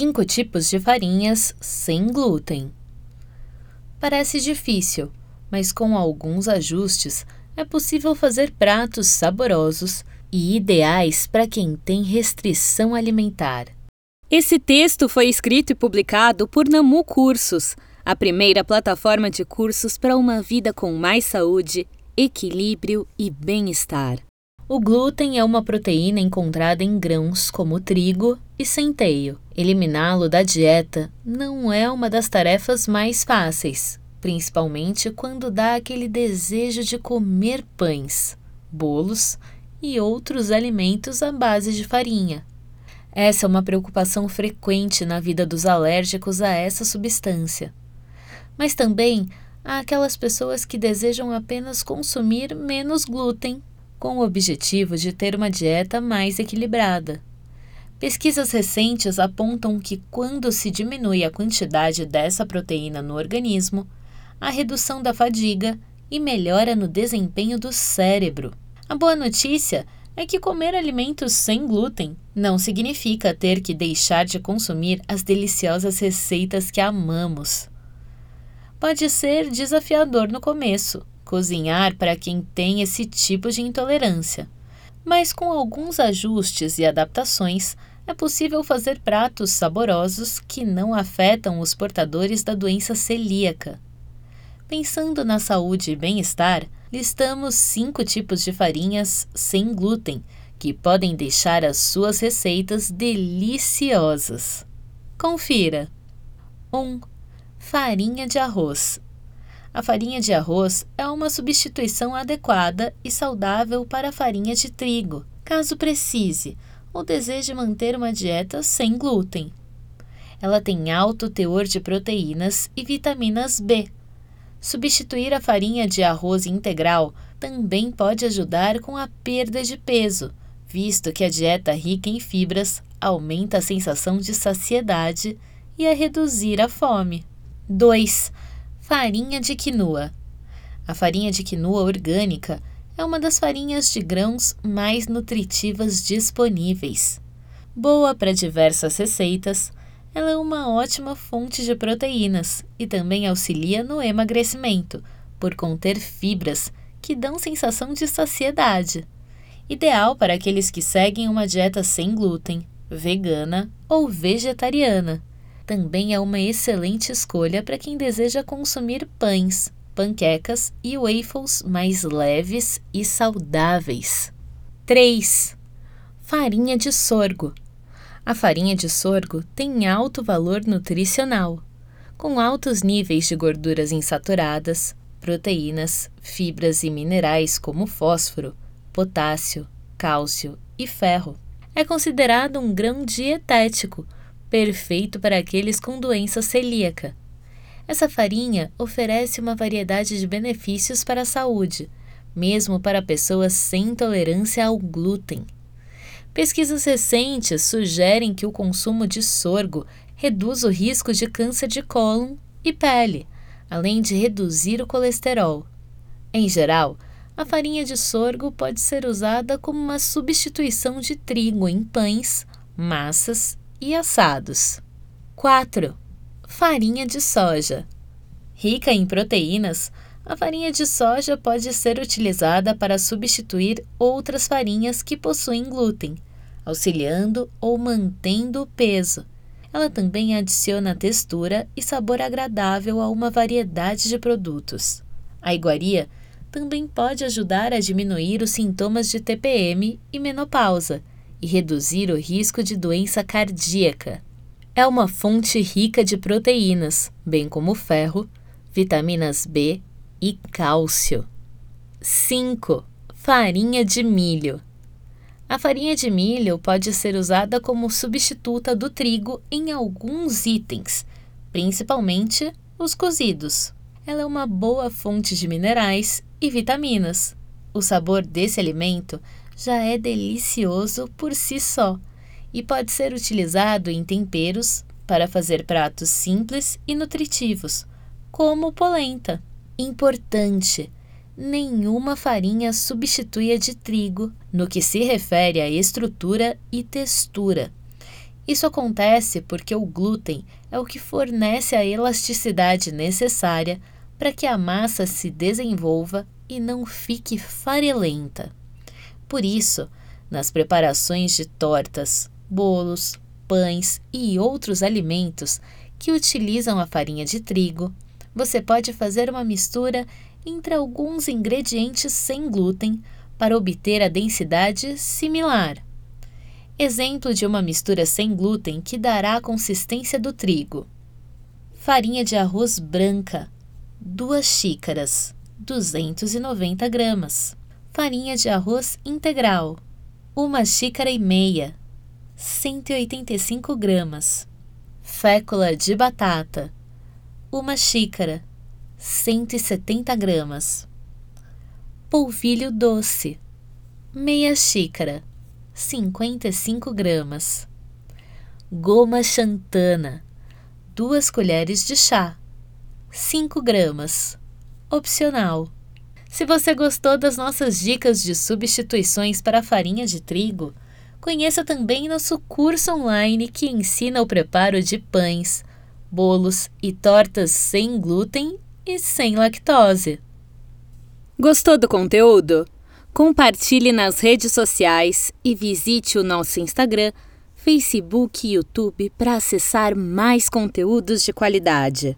Cinco tipos de farinhas sem glúten. Parece difícil, mas com alguns ajustes é possível fazer pratos saborosos e ideais para quem tem restrição alimentar. Esse texto foi escrito e publicado por Namu Cursos, a primeira plataforma de cursos para uma vida com mais saúde, equilíbrio e bem-estar. O glúten é uma proteína encontrada em grãos como trigo e centeio. Eliminá-lo da dieta não é uma das tarefas mais fáceis, principalmente quando dá aquele desejo de comer pães, bolos e outros alimentos à base de farinha. Essa é uma preocupação frequente na vida dos alérgicos a essa substância. Mas também há aquelas pessoas que desejam apenas consumir menos glúten com o objetivo de ter uma dieta mais equilibrada. Pesquisas recentes apontam que, quando se diminui a quantidade dessa proteína no organismo, a redução da fadiga e melhora no desempenho do cérebro. A boa notícia é que comer alimentos sem glúten não significa ter que deixar de consumir as deliciosas receitas que amamos. Pode ser desafiador no começo, cozinhar para quem tem esse tipo de intolerância. Mas com alguns ajustes e adaptações, é possível fazer pratos saborosos que não afetam os portadores da doença celíaca. Pensando na saúde e bem-estar, listamos cinco tipos de farinhas sem glúten que podem deixar as suas receitas deliciosas. Confira: 1. Um, farinha de arroz. A farinha de arroz é uma substituição adequada e saudável para a farinha de trigo, caso precise ou deseje manter uma dieta sem glúten. Ela tem alto teor de proteínas e vitaminas B. Substituir a farinha de arroz integral também pode ajudar com a perda de peso, visto que a dieta rica em fibras aumenta a sensação de saciedade e a reduzir a fome. 2 Farinha de quinoa. A farinha de quinoa orgânica é uma das farinhas de grãos mais nutritivas disponíveis. Boa para diversas receitas, ela é uma ótima fonte de proteínas e também auxilia no emagrecimento, por conter fibras que dão sensação de saciedade. Ideal para aqueles que seguem uma dieta sem glúten, vegana ou vegetariana também é uma excelente escolha para quem deseja consumir pães, panquecas e waffles mais leves e saudáveis. 3. Farinha de sorgo. A farinha de sorgo tem alto valor nutricional, com altos níveis de gorduras insaturadas, proteínas, fibras e minerais como fósforo, potássio, cálcio e ferro. É considerado um grão dietético perfeito para aqueles com doença celíaca. Essa farinha oferece uma variedade de benefícios para a saúde, mesmo para pessoas sem intolerância ao glúten. Pesquisas recentes sugerem que o consumo de sorgo reduz o risco de câncer de cólon e pele, além de reduzir o colesterol. Em geral, a farinha de sorgo pode ser usada como uma substituição de trigo em pães, massas e assados. 4. Farinha de soja. Rica em proteínas, a farinha de soja pode ser utilizada para substituir outras farinhas que possuem glúten, auxiliando ou mantendo o peso. Ela também adiciona textura e sabor agradável a uma variedade de produtos. A iguaria também pode ajudar a diminuir os sintomas de TPM e menopausa e reduzir o risco de doença cardíaca. É uma fonte rica de proteínas, bem como ferro, vitaminas B e cálcio. 5. Farinha de milho. A farinha de milho pode ser usada como substituta do trigo em alguns itens, principalmente os cozidos. Ela é uma boa fonte de minerais e vitaminas. O sabor desse alimento já é delicioso por si só e pode ser utilizado em temperos para fazer pratos simples e nutritivos, como polenta. Importante: nenhuma farinha substitui a de trigo no que se refere à estrutura e textura. Isso acontece porque o glúten é o que fornece a elasticidade necessária para que a massa se desenvolva e não fique farelenta. Por isso, nas preparações de tortas, bolos, pães e outros alimentos que utilizam a farinha de trigo, você pode fazer uma mistura entre alguns ingredientes sem glúten para obter a densidade similar. Exemplo de uma mistura sem glúten que dará a consistência do trigo: farinha de arroz branca, 2 xícaras, 290 gramas. Farinha de arroz integral, 1 xícara e meia, 185 gramas. Fécula de batata, 1 xícara, 170 gramas. Polvilho doce, meia xícara, 55 gramas. Goma xantana, 2 colheres de chá, 5 gramas. Opcional. Se você gostou das nossas dicas de substituições para a farinha de trigo, conheça também nosso curso online que ensina o preparo de pães, bolos e tortas sem glúten e sem lactose. Gostou do conteúdo? Compartilhe nas redes sociais e visite o nosso Instagram, Facebook e YouTube para acessar mais conteúdos de qualidade.